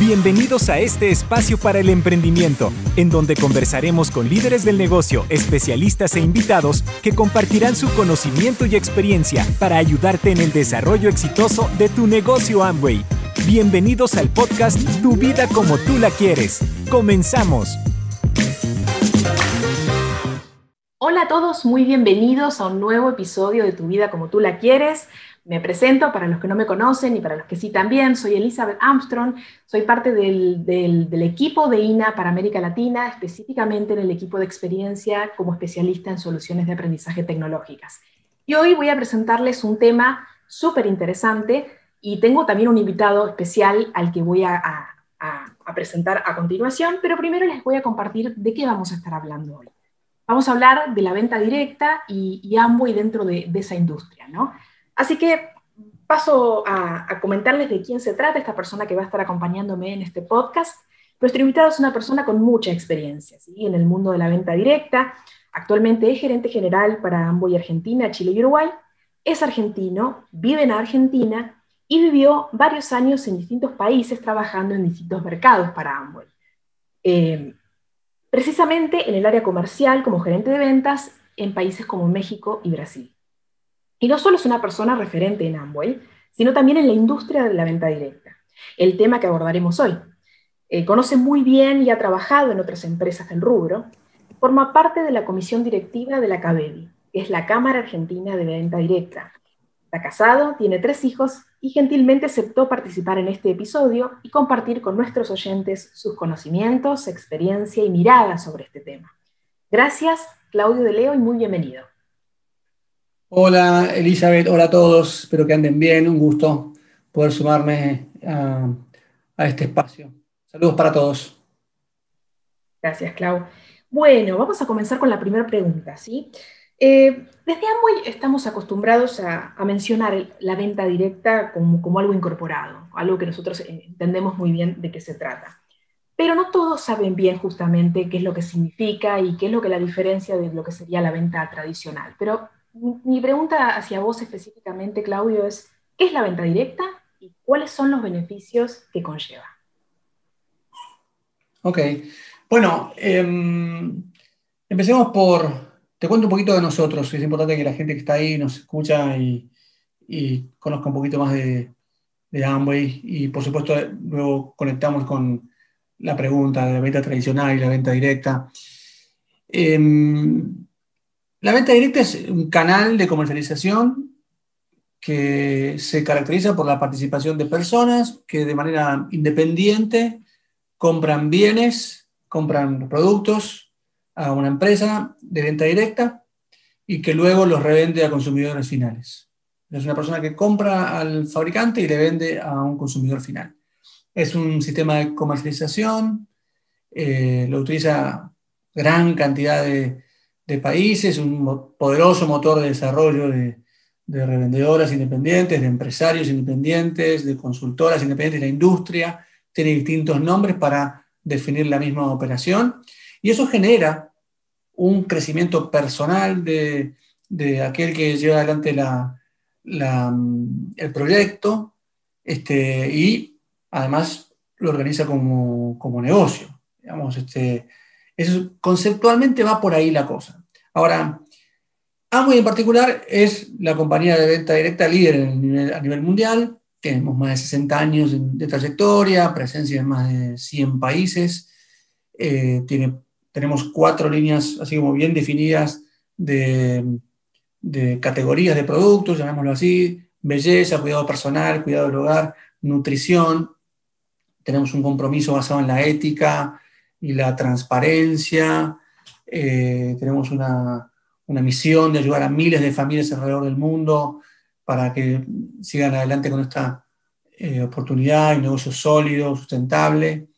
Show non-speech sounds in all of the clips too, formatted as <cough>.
Bienvenidos a este espacio para el emprendimiento, en donde conversaremos con líderes del negocio, especialistas e invitados que compartirán su conocimiento y experiencia para ayudarte en el desarrollo exitoso de tu negocio Amway. Bienvenidos al podcast Tu vida como tú la quieres. Comenzamos. Hola a todos, muy bienvenidos a un nuevo episodio de Tu vida como tú la quieres. Me presento para los que no me conocen y para los que sí también. Soy Elizabeth Armstrong, soy parte del, equipo de INA para América Latina, específicamente en el equipo de experiencia como especialista en soluciones de aprendizaje tecnológicas. Y hoy voy a presentarles un tema súper interesante y tengo también un invitado especial al que voy a, presentar a continuación, pero primero les voy a compartir de qué vamos a estar hablando hoy. Vamos a hablar de la venta directa y, y dentro de, de esa industria, ¿no? Así que paso a, comentarles de quién se trata esta persona que va a estar acompañándome en este podcast. Nuestro invitado es una persona con mucha experiencia en el mundo de la venta directa. Actualmente es gerente general para Amboy Argentina, Chile y Uruguay. Es argentino, vive en Argentina y vivió varios años en distintos países trabajando en distintos mercados para Amboy. Eh, precisamente en el área comercial como gerente de ventas en países como México y Brasil. Y no solo es una persona referente en Amway, sino también en la industria de la venta directa, el tema que abordaremos hoy. Eh, conoce muy bien y ha trabajado en otras empresas del rubro. Forma parte de la comisión directiva de la CABEDI, que es la Cámara Argentina de Venta Directa. Está casado, tiene tres hijos y gentilmente aceptó participar en este episodio y compartir con nuestros oyentes sus conocimientos, experiencia y mirada sobre este tema. Gracias, Claudio de Leo, y muy bienvenido. Hola Elizabeth, hola a todos, espero que anden bien, un gusto poder sumarme a, este espacio. Saludos para todos. Gracias, Clau. Bueno, vamos a comenzar con la primera pregunta, ¿sí? Eh, desde Amway estamos acostumbrados a, mencionar la venta directa como, como, algo incorporado, algo que nosotros entendemos muy bien de qué se trata. Pero no todos saben bien justamente qué es lo que significa y qué es lo que la diferencia de lo que sería la venta tradicional. Pero mi pregunta hacia vos específicamente, Claudio, es, ¿qué es la venta directa y cuáles son los beneficios que conlleva? Ok, bueno, em, empecemos por, te cuento un poquito de nosotros, es importante que la gente que está ahí nos escucha y, conozca un poquito más de, de Amway y por supuesto luego conectamos con la pregunta de la venta tradicional y la venta directa. Em, la venta directa es un canal de comercialización que se caracteriza por la participación de personas que de manera independiente compran bienes, compran productos a una empresa de venta directa y que luego los revende a consumidores finales. Es una persona que compra al fabricante y le vende a un consumidor final. Es un sistema de comercialización, eh, lo utiliza gran cantidad de, de países, un poderoso motor de desarrollo de, revendedoras independientes, de empresarios independientes, de consultoras independientes, la industria tiene distintos nombres para definir la misma operación y eso genera un crecimiento personal de, aquel que lleva adelante el proyecto este, y además lo organiza como, negocio. Digamos, este, eso, conceptualmente va por ahí la cosa. Ahora, Amway en particular es la compañía de venta directa líder a nivel mundial. Tenemos más de 60 años de trayectoria, presencia en más de 100 países. Eh, tenemos cuatro líneas, así como bien definidas, de, categorías de productos, llamémoslo así, belleza, cuidado personal, cuidado del hogar, nutrición. Tenemos un compromiso basado en la ética y la transparencia, eh, tenemos una, misión de ayudar a miles de familias alrededor del mundo para que sigan adelante con esta eh, oportunidad, un negocio sólido, sustentable.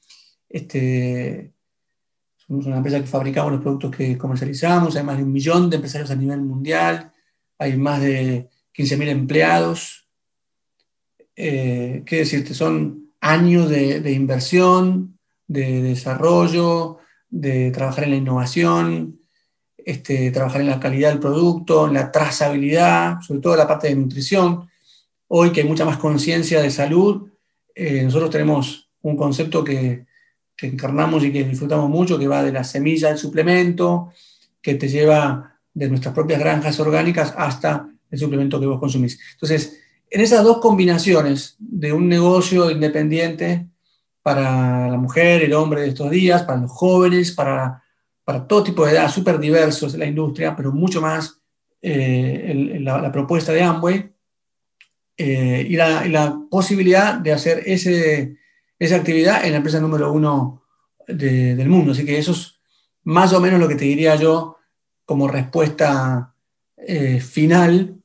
Este, somos una empresa que fabricamos los productos que comercializamos, hay más de un millón de empresarios a nivel mundial, hay más de 15.000 empleados. Eh, ¿Qué decirte? Son años de inversión, de desarrollo, de trabajar en la innovación, este, trabajar en la calidad del producto, en la trazabilidad, sobre todo la parte de nutrición. Hoy que hay mucha más conciencia de salud, eh, nosotros tenemos un concepto que, que encarnamos y que disfrutamos mucho, que va de la semilla al suplemento, que te lleva de nuestras propias granjas orgánicas hasta el suplemento que vos consumís. Entonces, en esas dos combinaciones de un negocio independiente para la mujer, el hombre de estos días, para los jóvenes, para, para todo tipo de edad, súper diversos de la industria, pero mucho más eh, la, propuesta de Amway eh, y, la, posibilidad de hacer ese, esa actividad en la empresa número uno del mundo. Así que eso es más o menos lo que te diría yo como respuesta eh, final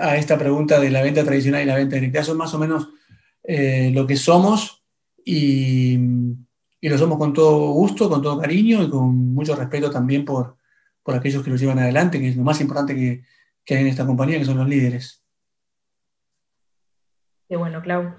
a esta pregunta de la venta tradicional y la venta directa. Eso es más o menos lo que somos y, lo somos con todo gusto, con todo cariño y con mucho respeto también por, aquellos que lo llevan adelante, que es lo más importante que, hay en esta compañía, que son los líderes. Qué bueno, Clau.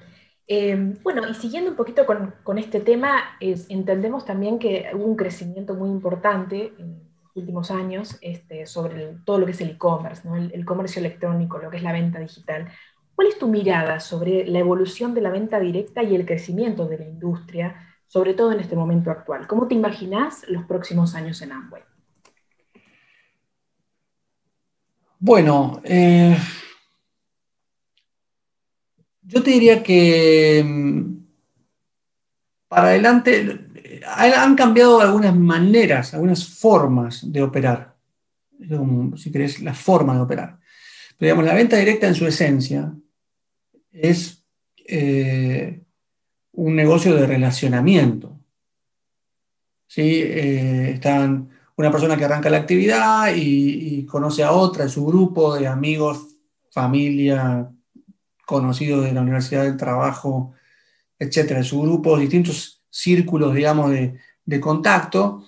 Eh, bueno, y siguiendo un poquito con, este tema, entendemos también que hubo un crecimiento muy importante en los últimos años este, sobre todo lo que es el e-commerce, el, comercio electrónico, lo que es la venta digital. ¿Cuál es tu mirada sobre la evolución de la venta directa y el crecimiento de la industria, sobre todo en este momento actual? ¿Cómo te imaginas los próximos años en Amway? Bueno, eh, yo te diría que mm, para adelante han cambiado algunas maneras, algunas formas de operar, si querés, la forma de operar. Pero digamos, la venta directa en su esencia es eh, un negocio de relacionamiento. ¿Sí? Eh, están una persona que arranca la actividad y, conoce a otra, de su grupo de amigos, familia, conocidos de la universidad, del trabajo, etcétera, de su grupo, distintos círculos, digamos, de, contacto.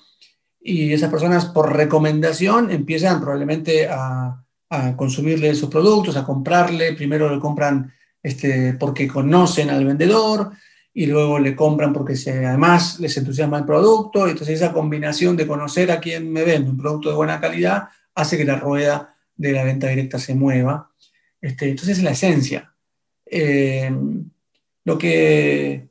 Y esas personas, por recomendación, empiezan probablemente a, a consumirle esos productos, a comprarle. Primero le compran este, porque conocen al vendedor y luego le compran porque además les entusiasma el producto. Entonces esa combinación de conocer a quien me vende un producto de buena calidad hace que la rueda de la venta directa se mueva. Este, entonces es la esencia. Eh, lo, que,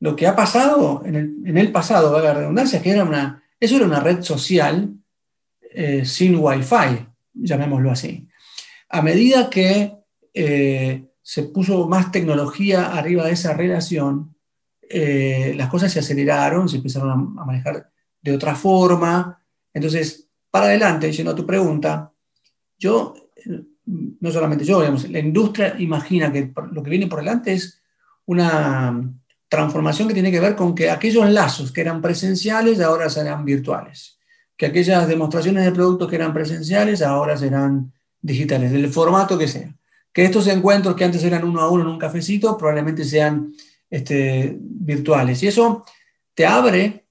lo que ha pasado en el, en el pasado, valga la redundancia, es que era una, eso era una red social eh, sin wifi, llamémoslo así. A medida que eh, se puso más tecnología arriba de esa relación, eh, las cosas se aceleraron, se empezaron a, manejar de otra forma. Entonces, para adelante, yendo a tu pregunta, yo, no solamente yo, la industria imagina que lo que viene por delante es una transformación que tiene que ver con que aquellos lazos que eran presenciales ahora serán virtuales, que aquellas demostraciones de productos que eran presenciales ahora serán digitales, del formato que sea que estos encuentros que antes eran uno a uno en un cafecito probablemente sean este, virtuales. Y eso te abre,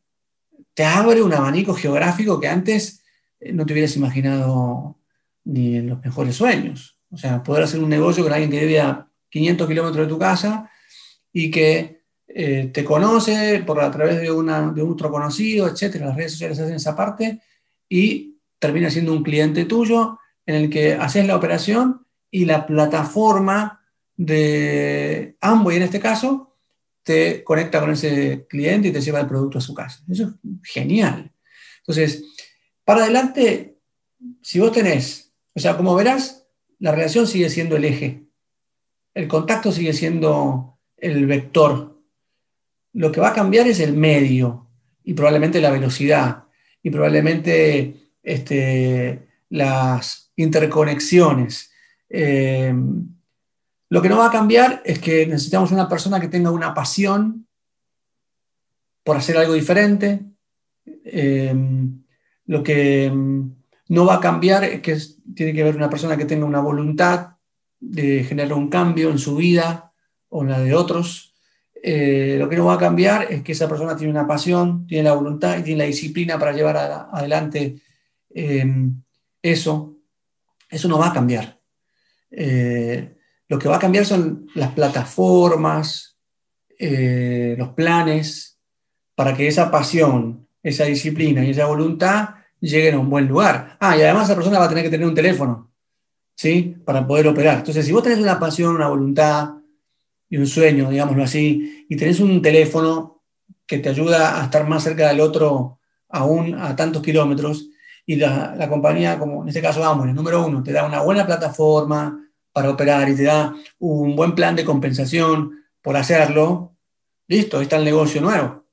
te abre un abanico geográfico que antes eh, no te hubieras imaginado ni en los mejores sueños. O sea, poder hacer un negocio con alguien que vive a 500 kilómetros de tu casa y que eh, te conoce por a través de, una, de otro conocido, etcétera. Las redes sociales hacen esa parte y termina siendo un cliente tuyo en el que haces la operación y la plataforma de y en este caso, te conecta con ese cliente y te lleva el producto a su casa. Eso es genial. Entonces, para adelante, si vos tenés, o sea, como verás, la relación sigue siendo el eje, el contacto sigue siendo el vector. Lo que va a cambiar es el medio y probablemente la velocidad y probablemente este, las interconexiones eh, lo que no va a cambiar es que necesitamos una persona que tenga una pasión por hacer algo diferente. Eh, lo que no va a cambiar es que tiene que haber una persona que tenga una voluntad de generar un cambio en su vida o en la de otros. Eh, lo que no va a cambiar es que esa persona tiene una pasión, tiene la voluntad y tiene la disciplina para llevar adelante eso. Eso no va a cambiar. Eh, lo que va a cambiar son las plataformas, eh, los planes, para que esa pasión, esa disciplina y esa voluntad lleguen a un buen lugar. Ah, y además esa persona va a tener que tener un teléfono, ¿sí? Para poder operar. Entonces, si vos tenés una pasión, una voluntad, y un sueño, digámoslo así, y tenés un teléfono que te ayuda a estar más cerca del otro aún a tantos kilómetros, y la, compañía, como en este caso el número uno, te da una buena plataforma para operar y te da un buen plan de compensación por hacerlo, listo, ahí está el negocio nuevo.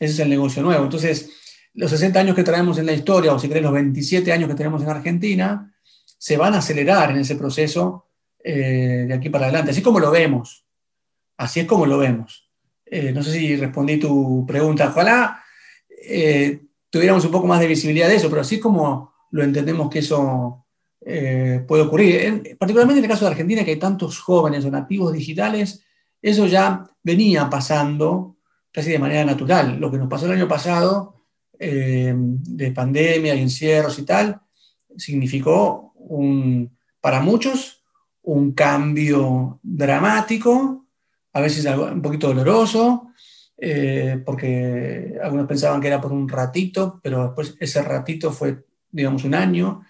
Ese es el negocio nuevo. Entonces, los 60 años que traemos en la historia, o si querés los 27 años que tenemos en Argentina, se van a acelerar en ese proceso eh, de aquí para adelante, así como lo vemos. Así es como lo vemos. Eh, no sé si respondí tu pregunta. Ojalá eh, tuviéramos un poco más de visibilidad de eso, pero así como lo entendemos que eso puede ocurrir. particularmente en el caso de Argentina, que hay tantos jóvenes o nativos digitales, eso ya venía pasando casi de manera natural. Lo que nos pasó el año pasado, de pandemia y encierros y tal, significó un, para muchos un cambio dramático, a veces un poquito doloroso, eh, porque algunos pensaban que era por un ratito, pero después ese ratito fue, digamos, un año.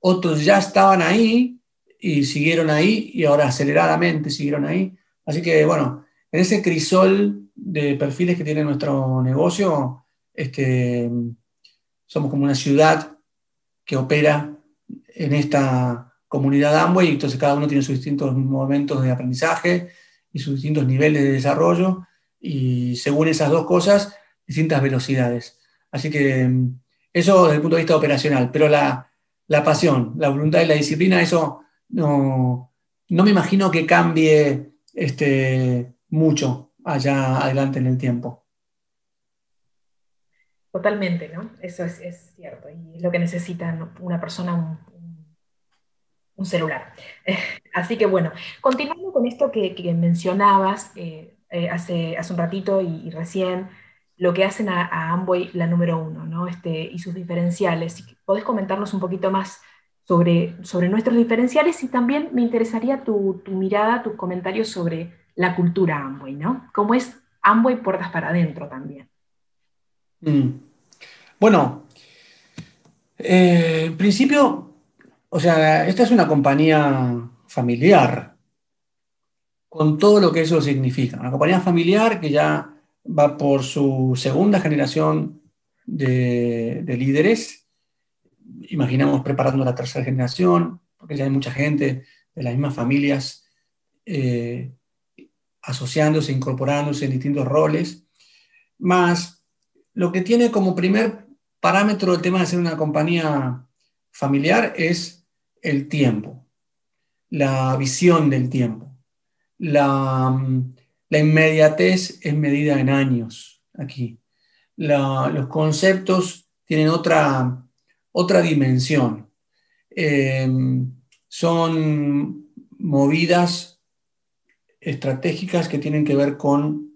Otros ya estaban ahí y siguieron ahí y ahora aceleradamente siguieron ahí. Así que, bueno, en ese crisol de perfiles que tiene nuestro negocio, este, somos como una ciudad que opera en esta comunidad Amway, entonces cada uno tiene sus distintos momentos de aprendizaje y sus distintos niveles de desarrollo, y según esas dos cosas, distintas velocidades. Así que mm, eso desde el punto de vista operacional, pero la, pasión, la voluntad y la disciplina, eso no, no me imagino que cambie este, mucho allá adelante en el tiempo. Totalmente, ¿no? Eso es, cierto. Y es lo que necesita una persona, un, celular. <laughs> Así que bueno, continuando con esto que, mencionabas eh, eh, hace, hace un ratito y, recién, lo que hacen a, Amway la número uno, ¿no? Este, y sus diferenciales. ¿Podés comentarnos un poquito más sobre, sobre nuestros diferenciales? Y también me interesaría tu, tu mirada, tus comentarios sobre la cultura Amway, ¿no? ¿Cómo es Amway puertas para adentro también? Mm. Bueno, eh, en principio, o sea, esta es una compañía familiar, con todo lo que eso significa. Una compañía familiar que ya va por su segunda generación de, líderes. Imaginamos preparando la tercera generación, porque ya hay mucha gente de las mismas familias eh, asociándose, incorporándose en distintos roles, más lo que tiene como primer parámetro el tema de ser una compañía familiar es el tiempo, la visión del tiempo. La, inmediatez es medida en años aquí. los conceptos tienen otra, otra dimensión. Em, son movidas estratégicas que tienen que ver con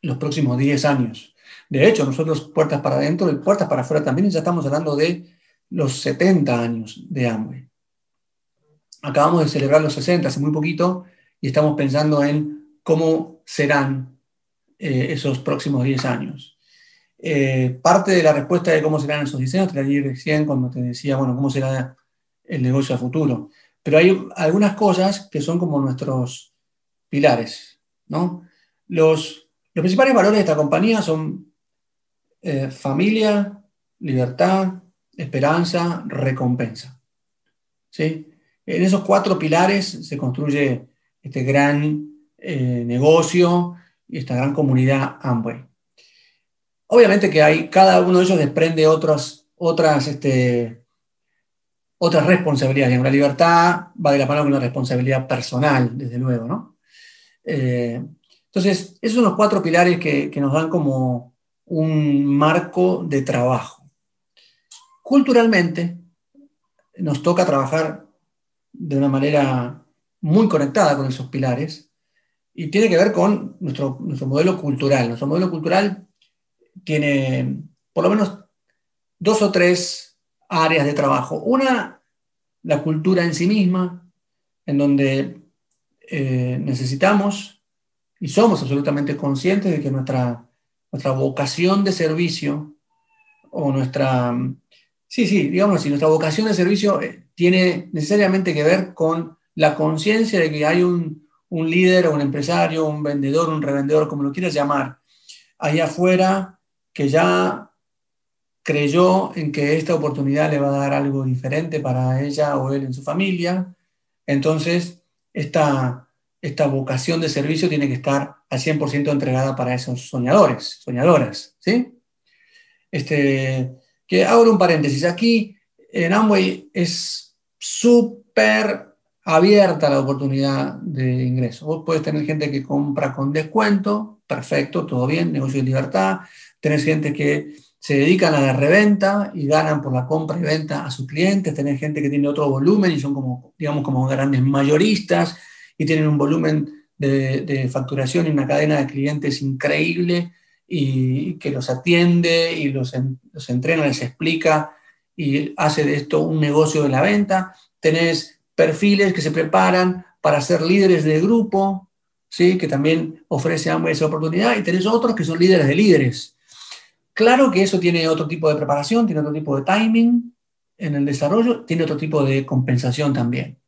los próximos 10 años. De hecho, nosotros puertas para adentro y puertas para afuera también ya estamos hablando de los 70 años de hambre. Acabamos de celebrar los 60 hace muy poquito estamos pensando en cómo serán eh, esos próximos 10 años. Eh, parte de la respuesta de cómo serán esos diseños te la di recién cuando te decía, bueno, cómo será el negocio a futuro. Pero hay algunas cosas que son como nuestros pilares, ¿no? Los, los principales valores de esta compañía son eh, familia, libertad, esperanza, recompensa. ¿Sí? En esos cuatro pilares se construye este gran eh, negocio y esta gran comunidad Amway. Obviamente que hay, cada uno de ellos desprende otras, otras, este, otras responsabilidades. La libertad va de la mano con una responsabilidad personal, desde luego, ¿no? Eh, entonces, esos son los cuatro pilares que nos dan como, un marco de trabajo. Culturalmente, nos toca trabajar de una manera muy conectada con esos pilares y tiene que ver con nuestro, nuestro modelo cultural. Nuestro modelo cultural tiene por lo menos dos o tres áreas de trabajo. Una, la cultura en sí misma, en donde eh, necesitamos y somos absolutamente conscientes de que nuestra nuestra vocación de servicio o nuestra, sí, sí, digamos así, nuestra vocación de servicio eh, tiene necesariamente que ver con la conciencia de que hay un, un líder un empresario, un vendedor, un revendedor, como lo quieras llamar, ahí afuera que ya creyó en que esta oportunidad le va a dar algo diferente para ella o él en su familia. Entonces, esta, esta vocación de servicio tiene que estar al 100% entregada para esos soñadores, soñadoras, ¿sí? Este, que abro un paréntesis. Aquí en Amway es súper abierta la oportunidad de ingreso. Vos puedes tener gente que compra con descuento, perfecto, todo bien, negocio de libertad. Tenés gente que se dedican a la reventa y ganan por la compra y venta a sus clientes. Tenés gente que tiene otro volumen y son como, digamos, como grandes mayoristas y tienen un volumen de, facturación y una cadena de clientes increíble y que los atiende y los, los entrena, les explica y hace de esto un negocio de la venta. Tenés perfiles que se preparan para ser líderes de grupo, ¿sí? que también ofrece esa oportunidad, y tenés otros que son líderes de líderes. Claro que eso tiene otro tipo de preparación, tiene otro tipo de timing en el desarrollo, tiene otro tipo de compensación también.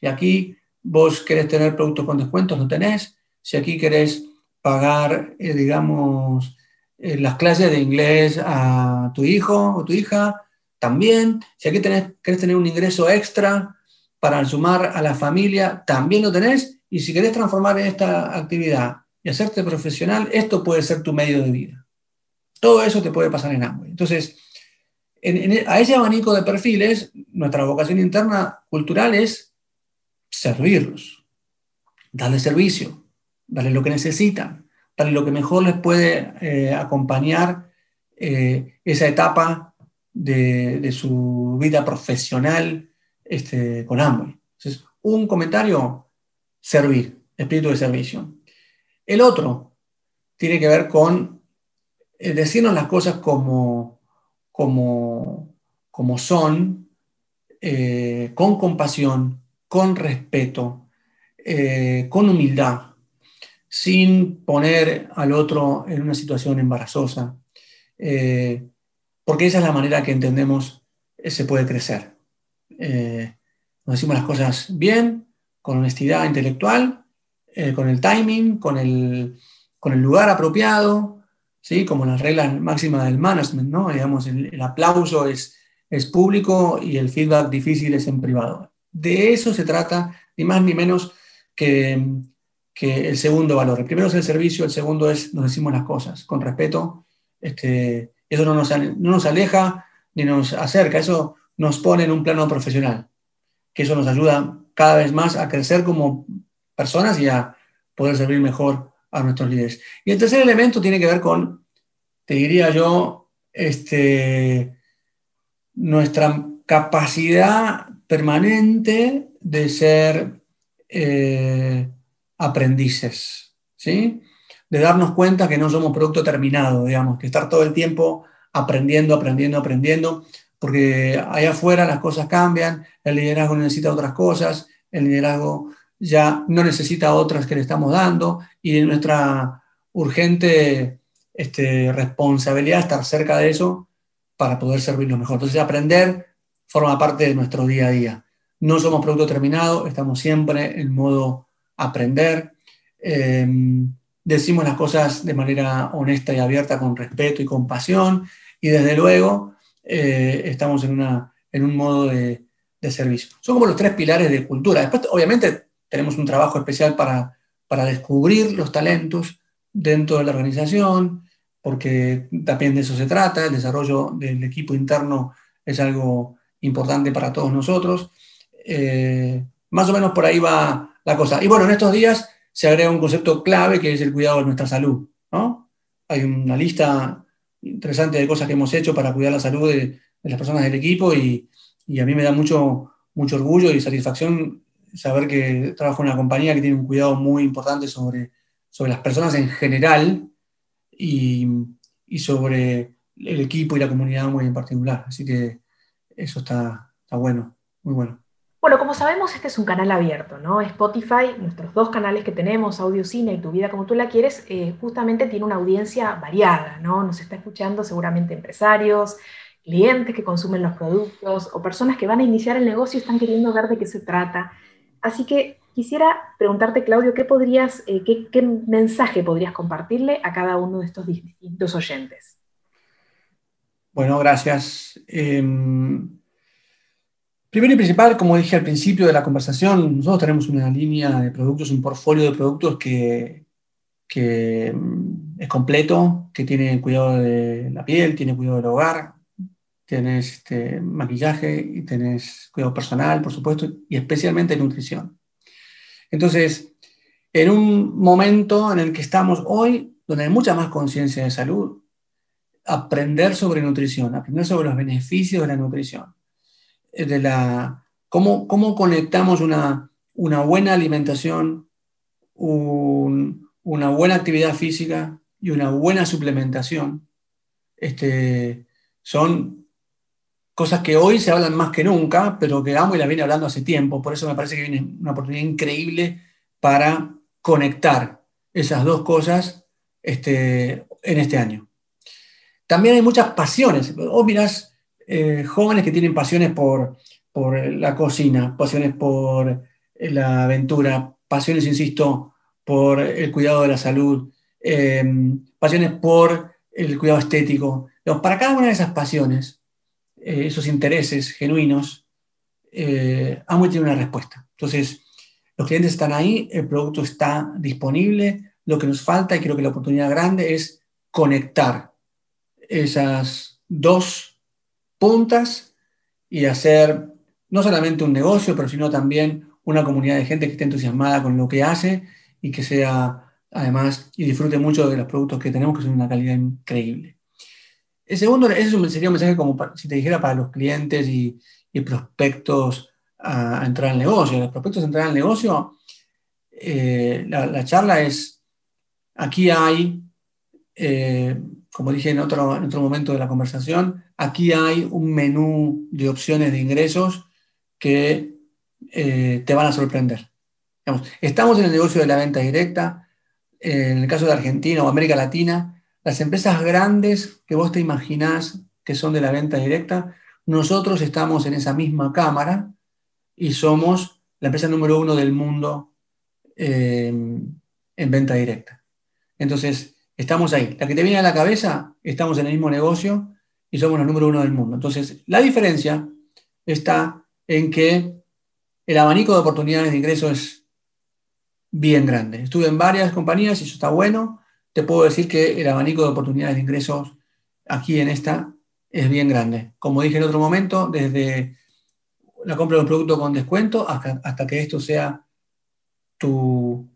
Si aquí vos querés tener productos con descuentos, lo tenés. Si aquí querés pagar, eh, digamos, eh, las clases de inglés a tu hijo o tu hija, también. Si aquí tenés, querés tener un ingreso extra para sumar a la familia, también lo tenés. Y si querés transformar esta actividad y hacerte profesional, esto puede ser tu medio de vida. Todo eso te puede pasar en Amway. Entonces, a ese abanico de perfiles, nuestra vocación interna cultural es servirlos, darle servicio, darle lo que necesitan, darle lo que mejor les puede eh, acompañar eh, esa etapa de, su vida profesional este, con Amway. Entonces, un comentario, servir, espíritu de servicio. El otro tiene que ver con eh, decirnos las cosas como, como, como son, eh, con compasión, con respeto, eh, con humildad, sin poner al otro en una situación embarazosa porque esa es la manera que entendemos se puede crecer. Eh, nos decimos las cosas bien, con honestidad intelectual, eh, con el timing, con el, con el lugar apropiado, ¿sí? como las reglas máximas del management, ¿no? Digamos, el, aplauso es, es público y el feedback difícil es en privado. De eso se trata, ni más ni menos que, que el segundo valor. El primero es el servicio, el segundo es nos decimos las cosas con respeto este, eso no nos, no nos aleja ni nos acerca, eso nos pone en un plano profesional, que eso nos ayuda cada vez más a crecer como personas y a poder servir mejor a nuestros líderes. Y el tercer elemento tiene que ver con, te diría yo, este, nuestra capacidad permanente de ser eh, aprendices, ¿sí? de darnos cuenta que no somos producto terminado, digamos, que estar todo el tiempo aprendiendo, aprendiendo, aprendiendo, porque allá afuera las cosas cambian, el liderazgo necesita otras cosas, el liderazgo ya no necesita otras que le estamos dando y nuestra urgente este, responsabilidad estar cerca de eso para poder servirlo mejor. Entonces aprender forma parte de nuestro día a día. No somos producto terminado, estamos siempre en modo aprender. Em, decimos las cosas de manera honesta y abierta, con respeto y compasión, y desde luego eh, estamos en, una, en un modo de, servicio. Son como los tres pilares de cultura. Después, obviamente, tenemos un trabajo especial para, para descubrir los talentos dentro de la organización, porque también de eso se trata, el desarrollo del equipo interno es algo importante para todos nosotros. Eh, más o menos por ahí va la cosa. Y bueno, en estos días se agrega un concepto clave que es el cuidado de nuestra salud. ¿no? Hay una lista interesante de cosas que hemos hecho para cuidar la salud de, las personas del equipo y, a mí me da mucho, mucho orgullo y satisfacción saber que trabajo en una compañía que tiene un cuidado muy importante sobre, sobre las personas en general y, y sobre el equipo y la comunidad muy en particular. Así que eso está, está bueno, muy bueno. Bueno, como sabemos, este es un canal abierto, ¿no? Spotify, nuestros dos canales que tenemos, Audio Cine y Tu Vida Como Tú La Quieres, eh, justamente tiene una audiencia variada, ¿no? Nos está escuchando seguramente empresarios, clientes que consumen los productos o personas que van a iniciar el negocio y están queriendo ver de qué se trata. Así que Quisiera preguntarte, Claudio, ¿qué, podrías, eh, qué, mensaje podrías compartirle a cada uno de estos distintos oyentes? Bueno, gracias. Em, primero y principal, como dije al principio de la conversación, nosotros tenemos una línea de productos, un portfolio de productos que, mm, es completo, que tiene cuidado de la piel, tiene cuidado del hogar, tienes este, maquillaje y tienes cuidado personal, por supuesto, y especialmente nutrición. Entonces, en un momento en el que estamos hoy, donde hay mucha más conciencia de salud, aprender sobre nutrición, aprender sobre los beneficios de la nutrición, de la, cómo, cómo conectamos una, una buena alimentación, una buena actividad física y una buena suplementación, este, son cosas que hoy se hablan más que nunca, pero que Amo y la viene hablando hace tiempo, por eso me parece que viene una oportunidad increíble para conectar esas dos cosas este, en este año. También hay muchas pasiones. Vos mirás eh, jóvenes que tienen pasiones por, por la cocina, pasiones por la aventura, pasiones, insisto, por el cuidado de la salud, em, pasiones por el cuidado estético. para cada una de esas pasiones, eh, esos intereses genuinos, eh, Amway tiene una respuesta. Entonces, los clientes están ahí, el producto está disponible, lo que nos falta y creo que la oportunidad grande es conectar esas dos puntas y hacer no solamente un negocio, pero sino también una comunidad de gente que esté entusiasmada con lo que hace y que sea además y disfrute mucho de los productos que tenemos que son de una calidad increíble. El segundo, ese sería un mensaje como si te dijera para los clientes y, prospectos a, entrar al negocio. Los prospectos a entrar al negocio, eh, la, charla es, aquí hay, eh, como dije en otro, en otro momento de la conversación, aquí hay un menú de opciones de ingresos que eh, te van a sorprender. estamos en el negocio de la venta directa, en el caso de Argentina o América Latina, las empresas grandes que vos te imaginás que son de la venta directa, nosotros estamos en esa misma cámara y somos la empresa número uno del mundo em, en venta directa. Entonces, estamos ahí. La que te viene a la cabeza, estamos en el mismo negocio y somos los número uno del mundo. Entonces, la diferencia está en que el abanico de oportunidades de ingreso es bien grande. Estuve en varias compañías y eso está bueno, te puedo decir que el abanico de oportunidades de ingresos aquí en esta es bien grande. Como dije en otro momento, desde la compra de un producto con descuento hasta, que esto sea tu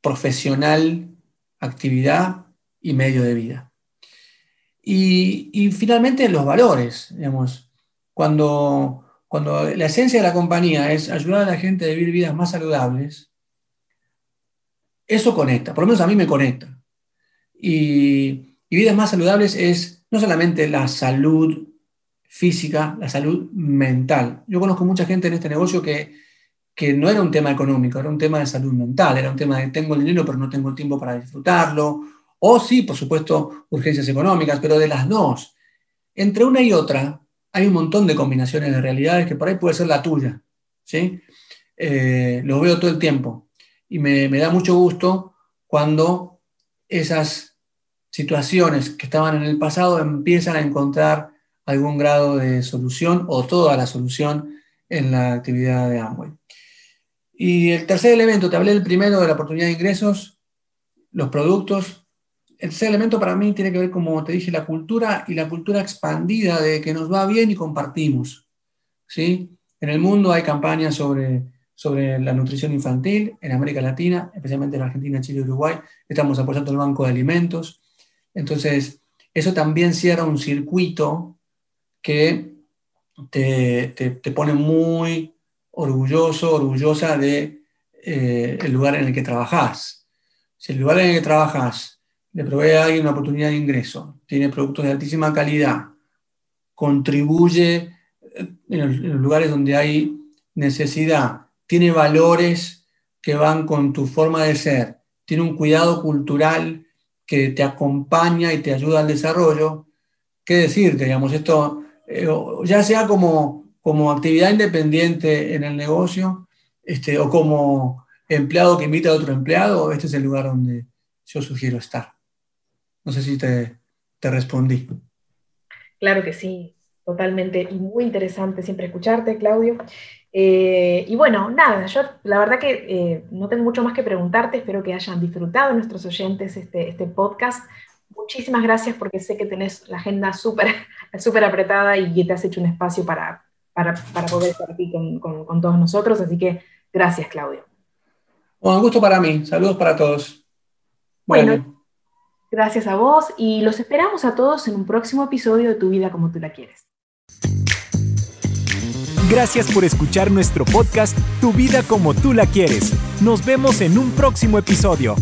profesional actividad y medio de vida. Y, finalmente los valores, digamos, cuando, cuando la esencia de la compañía es ayudar a la gente a vivir vidas más saludables, eso conecta, por lo menos a mí me conecta. Y, vidas más saludables es no solamente la salud física, la salud mental. Yo conozco mucha gente en este negocio que, que no era un tema económico, era un tema de salud mental, era un tema de tengo el dinero pero no tengo el tiempo para disfrutarlo, o sí, por supuesto, urgencias económicas, pero de las dos. Entre una y otra hay un montón de combinaciones de realidades que por ahí puede ser la tuya. ¿sí? Eh, lo veo todo el tiempo y me, me da mucho gusto cuando esas situaciones que estaban en el pasado empiezan a encontrar algún grado de solución o toda la solución en la actividad de Amway. Y el tercer elemento, te hablé del primero de la oportunidad de ingresos, los productos. El tercer elemento para mí tiene que ver, como te dije, la cultura y la cultura expandida de que nos va bien y compartimos. ¿sí? En el mundo hay campañas sobre, sobre la nutrición infantil, en América Latina, especialmente en Argentina, Chile y Uruguay. Estamos apoyando el Banco de Alimentos. Entonces, eso también cierra un circuito que te, pone muy orgulloso, orgullosa de eh, el lugar en el que trabajas. Si el lugar en el que trabajas le provee a alguien una oportunidad de ingreso, tiene productos de altísima calidad, contribuye en los, en los lugares donde hay necesidad, tiene valores que van con tu forma de ser, tiene un cuidado cultural que te acompaña y te ayuda al desarrollo, ¿qué decirte? Digamos, esto, eh, ya sea como, como actividad independiente en el negocio, este, o como empleado que invita a otro empleado, este es el lugar donde yo sugiero estar. No sé si te, te respondí. Claro que sí, totalmente. Y muy interesante siempre escucharte, Claudio. Eh, y bueno, nada, yo la verdad que eh, no tengo mucho más que preguntarte, espero que hayan disfrutado nuestros oyentes este, este podcast. Muchísimas gracias porque sé que tenés la agenda súper super apretada y que te has hecho un espacio para, para, para poder estar aquí con, con, con, todos nosotros, así que gracias, Claudio. un gusto para mí, saludos para todos. bueno gracias a vos y los esperamos a todos en un próximo episodio de Tu vida como tú la quieres. Gracias por escuchar nuestro podcast Tu vida como tú la quieres. Nos vemos en un próximo episodio.